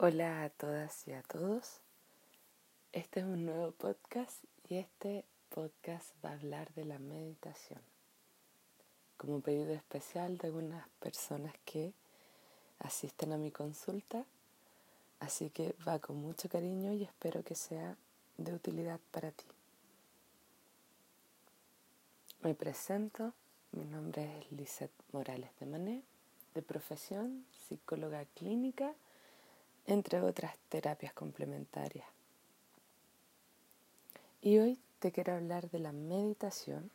Hola a todas y a todos. Este es un nuevo podcast y este podcast va a hablar de la meditación. Como pedido especial de algunas personas que asisten a mi consulta, así que va con mucho cariño y espero que sea de utilidad para ti. Me presento, mi nombre es Lisette Morales de Mané, de profesión psicóloga clínica entre otras terapias complementarias. Y hoy te quiero hablar de la meditación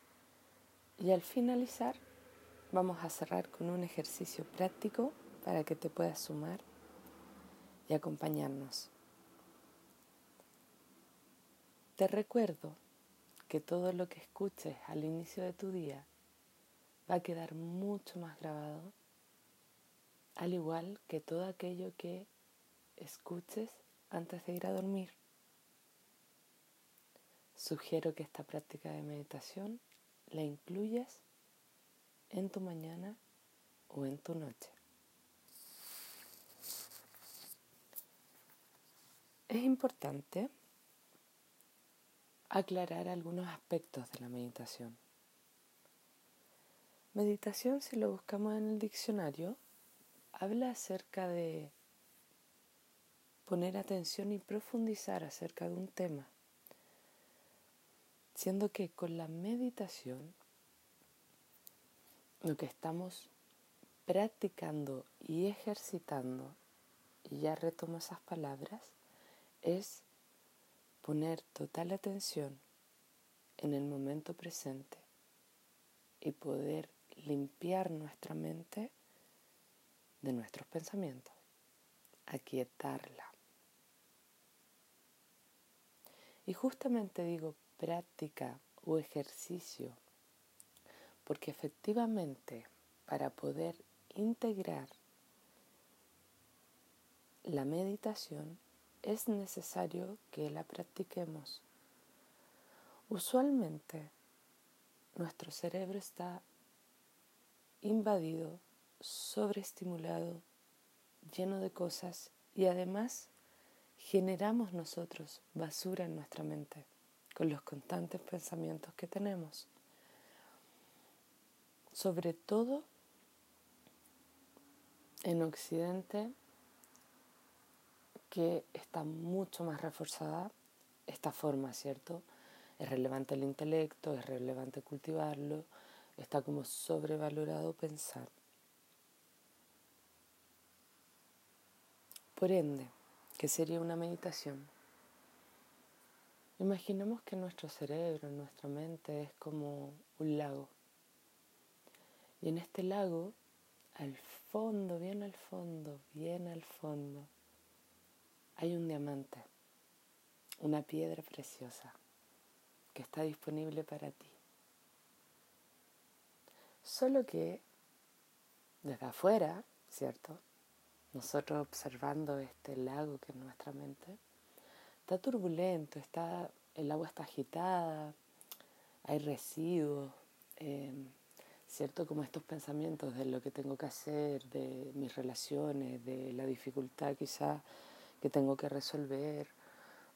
y al finalizar vamos a cerrar con un ejercicio práctico para que te puedas sumar y acompañarnos. Te recuerdo que todo lo que escuches al inicio de tu día va a quedar mucho más grabado, al igual que todo aquello que escuches antes de ir a dormir. Sugiero que esta práctica de meditación la incluyas en tu mañana o en tu noche. Es importante aclarar algunos aspectos de la meditación. Meditación, si lo buscamos en el diccionario, habla acerca de poner atención y profundizar acerca de un tema, siendo que con la meditación lo que estamos practicando y ejercitando, y ya retomo esas palabras, es poner total atención en el momento presente y poder limpiar nuestra mente de nuestros pensamientos, aquietarla. Y justamente digo práctica o ejercicio, porque efectivamente para poder integrar la meditación es necesario que la practiquemos. Usualmente nuestro cerebro está invadido, sobreestimulado, lleno de cosas y además generamos nosotros basura en nuestra mente con los constantes pensamientos que tenemos. Sobre todo en Occidente, que está mucho más reforzada esta forma, ¿cierto? Es relevante el intelecto, es relevante cultivarlo, está como sobrevalorado pensar. Por ende, ¿Qué sería una meditación? Imaginemos que nuestro cerebro, nuestra mente es como un lago. Y en este lago, al fondo, bien al fondo, bien al fondo, hay un diamante, una piedra preciosa que está disponible para ti. Solo que desde afuera, ¿cierto? Nosotros observando este lago que es nuestra mente, está turbulento, está, el agua está agitada, hay residuos, em, ¿cierto? Como estos pensamientos de lo que tengo que hacer, de mis relaciones, de la dificultad quizá que tengo que resolver,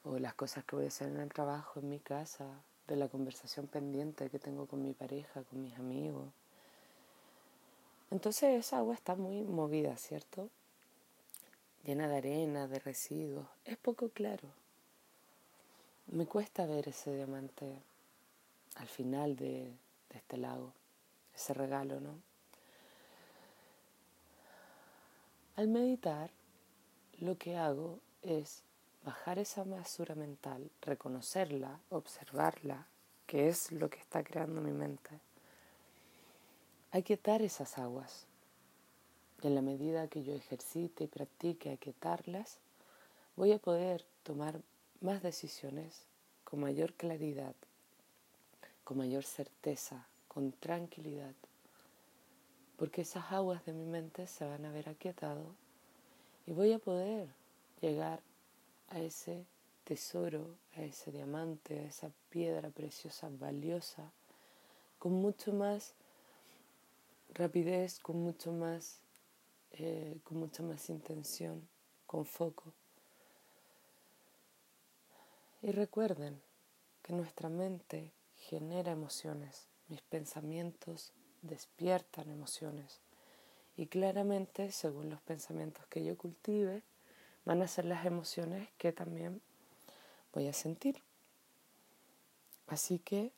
o las cosas que voy a hacer en el trabajo, en mi casa, de la conversación pendiente que tengo con mi pareja, con mis amigos. Entonces esa agua está muy movida, ¿cierto? Llena de arena, de residuos. Es poco claro. Me cuesta ver ese diamante al final de, este lago, ese regalo, ¿no? Al meditar, lo que hago es bajar esa basura mental, reconocerla, observarla, que es lo que está creando mi mente. Hay que dar esas aguas, y en la medida que yo ejercite y practique aquietarlas, voy a poder tomar más decisiones con mayor claridad, con mayor certeza, con tranquilidad, porque esas aguas de mi mente se van a ver aquietado y voy a poder llegar a ese tesoro, a ese diamante, a esa piedra preciosa, valiosa, con mucho más rapidez, con mucho más eh, con mucha más intención con foco. Y recuerden que nuestra mente genera emociones, mis pensamientos despiertan emociones y claramente según los pensamientos que yo cultive van a ser las emociones que también voy a sentir. Así que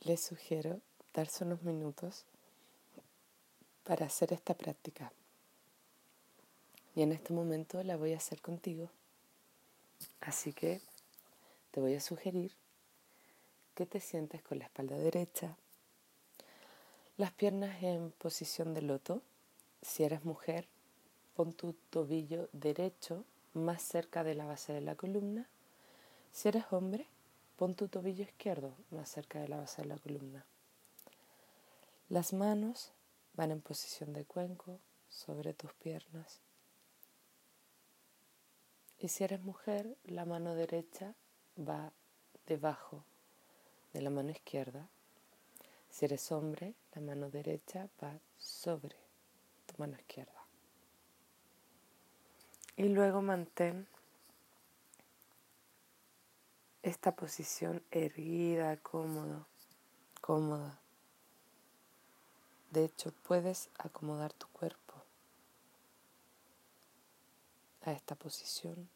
les sugiero darse unos minutos para hacer esta práctica. Y en este momento la voy a hacer contigo. Así que te voy a sugerir que te sientes con la espalda derecha, las piernas en posición de loto. Si eres mujer, pon tu tobillo derecho más cerca de la base de la columna. Si eres hombre, pon tu tobillo izquierdo más cerca de la base de la columna. Las manos van en posición de cuenco sobre tus piernas. Y si eres mujer, la mano derecha va debajo de la mano izquierda si eres hombre, la mano derecha va sobre tu mano izquierda. Y luego mantén esta posición erguida, cómodo, cómoda. De hecho, puedes acomodar tu cuerpo a esta posición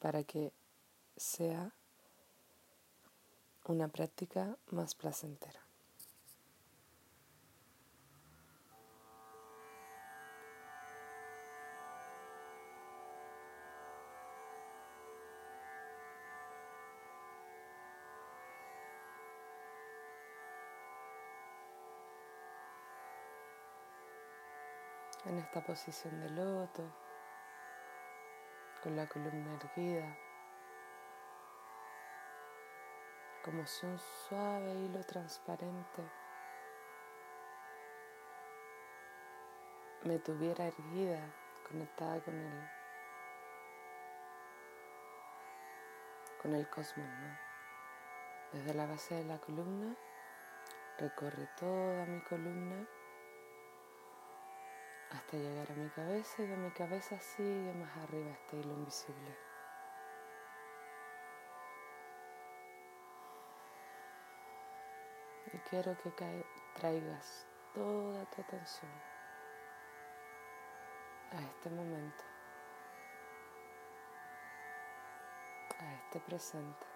para que sea una práctica más placentera. En esta posición de loto, con la columna erguida. como si un suave hilo transparente. Me tuviera erguida, conectada con el, con el cosmos, Desde la base de la columna recorre toda mi columna hasta llegar a mi cabeza y de mi cabeza sigue más arriba este hilo invisible. Y quiero que traigas toda tu atención a este momento, a este presente.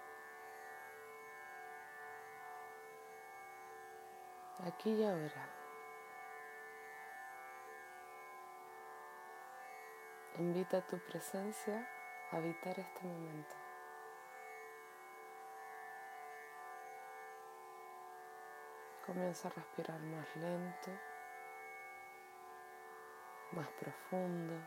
Aquí y ahora. Invita tu presencia a habitar este momento. Comienza a respirar más lento, más profundo.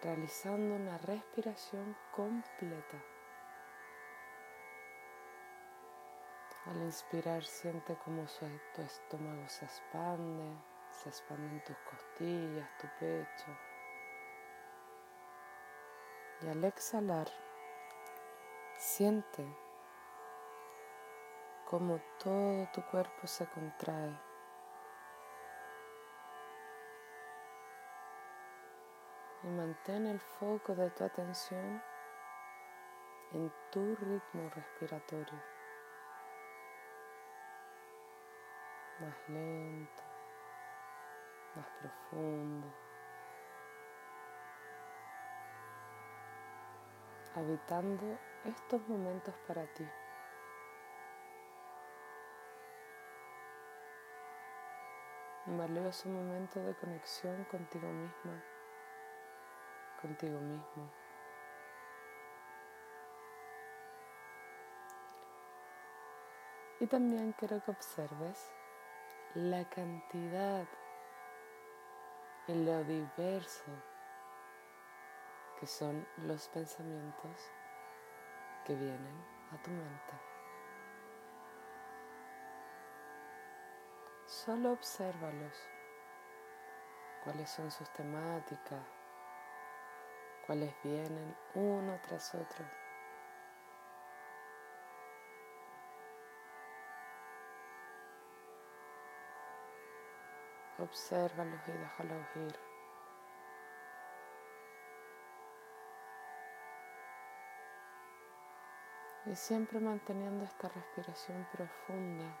realizando una respiración completa. Al inspirar siente como tu estómago se expande, se expanden tus costillas, tu pecho. Y al exhalar Siente cómo todo tu cuerpo se contrae. Y mantén el foco de tu atención en tu ritmo respiratorio. Más lento, más profundo. Habitando estos momentos para ti. Un valioso momento de conexión contigo misma, contigo mismo. Y también quiero que observes la cantidad y lo diverso que son los pensamientos que vienen a tu mente. Solo obsérvalos, cuáles son sus temáticas, cuáles vienen uno tras otro. Obsérvalos y déjalos ir. Y siempre manteniendo esta respiración profunda.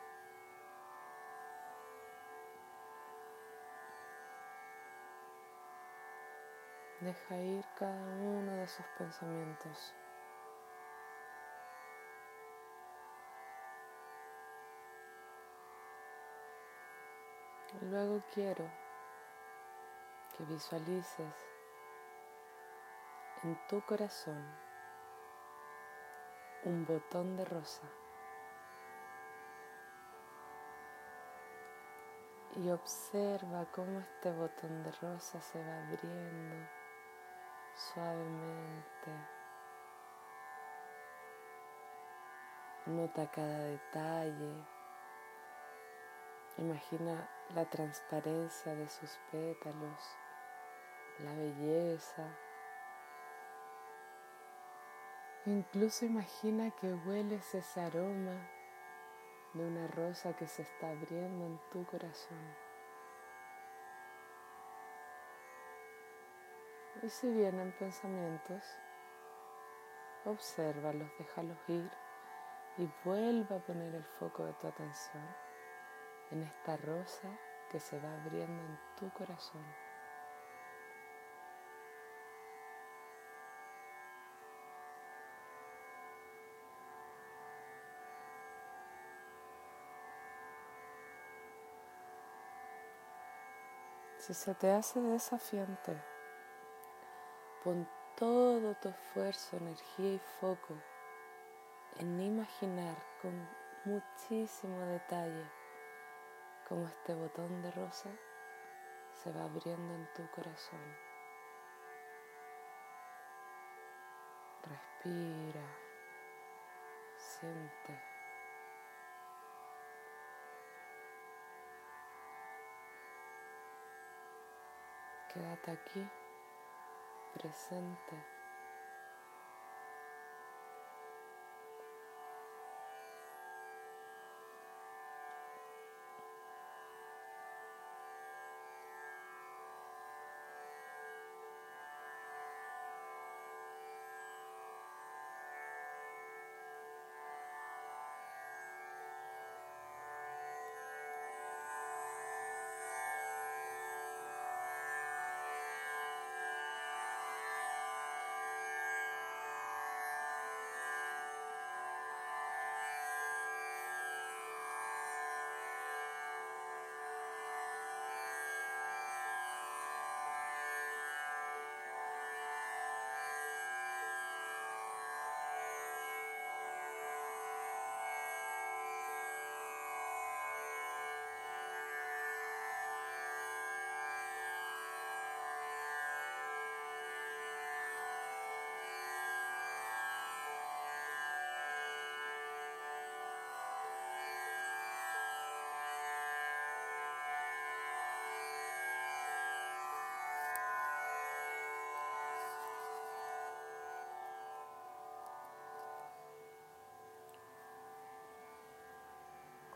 Deja ir cada uno de esos pensamientos. Luego quiero que visualices en tu corazón un botón de rosa y observa cómo este botón de rosa se va abriendo suavemente. Nota cada detalle. Imagina la transparencia de sus pétalos, la belleza. Incluso imagina que hueles ese aroma de una rosa que se está abriendo en tu corazón. Y si vienen pensamientos, obsérvalos, déjalos ir y vuelva a poner el foco de tu atención en esta rosa que se va abriendo en tu corazón. Si se te hace desafiante, pon todo tu esfuerzo, energía y foco en imaginar con muchísimo detalle como este botón de rosa se va abriendo en tu corazón. Respira, siente. Quédate aquí, presente.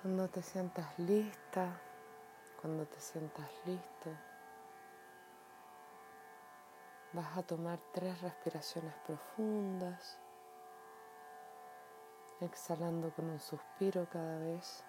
Cuando te sientas lista, cuando te sientas listo, vas a tomar tres respiraciones profundas, exhalando con un suspiro cada vez.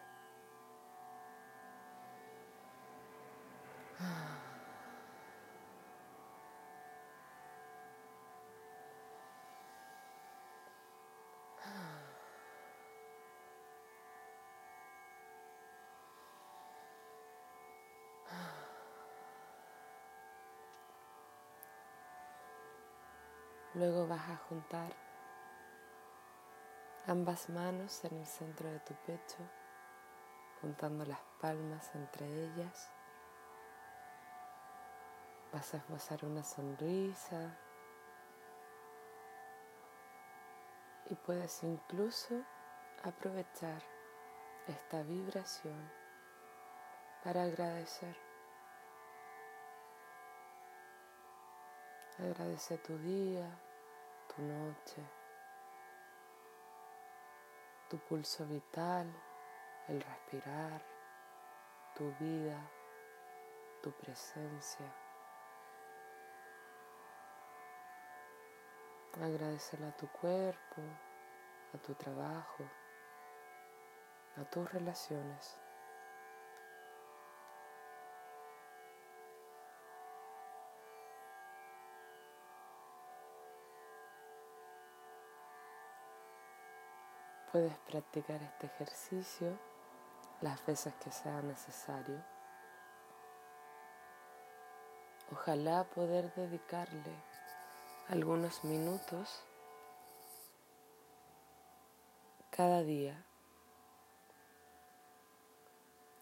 Luego vas a juntar ambas manos en el centro de tu pecho, juntando las palmas entre ellas. Vas a esbozar una sonrisa y puedes incluso aprovechar esta vibración para agradecer. Agradece tu día, tu noche, tu pulso vital, el respirar, tu vida, tu presencia. Agradecerle a tu cuerpo, a tu trabajo, a tus relaciones. Puedes practicar este ejercicio las veces que sea necesario. Ojalá poder dedicarle algunos minutos cada día.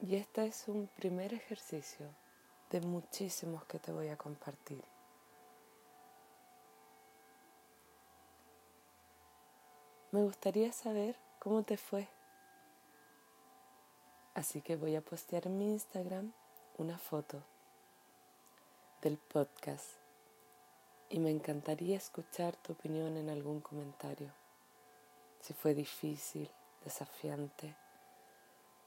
Y este es un primer ejercicio de muchísimos que te voy a compartir. Me gustaría saber cómo te fue. Así que voy a postear en mi Instagram una foto del podcast y me encantaría escuchar tu opinión en algún comentario. Si fue difícil, desafiante,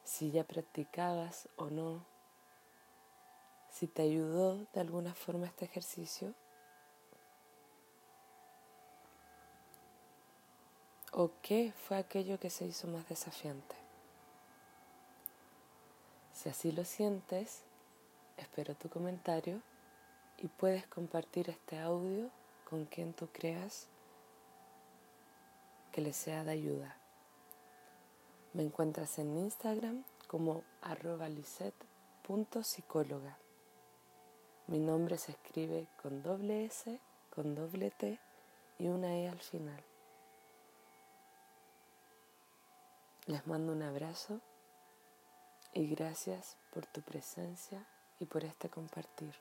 si ya practicabas o no, si te ayudó de alguna forma este ejercicio ¿O qué fue aquello que se hizo más desafiante? Si así lo sientes, espero tu comentario y puedes compartir este audio con quien tú creas que le sea de ayuda. Me encuentras en Instagram como arroba. Mi nombre se escribe con doble S, con doble T y una E al final. Les mando un abrazo y gracias por tu presencia y por este compartir.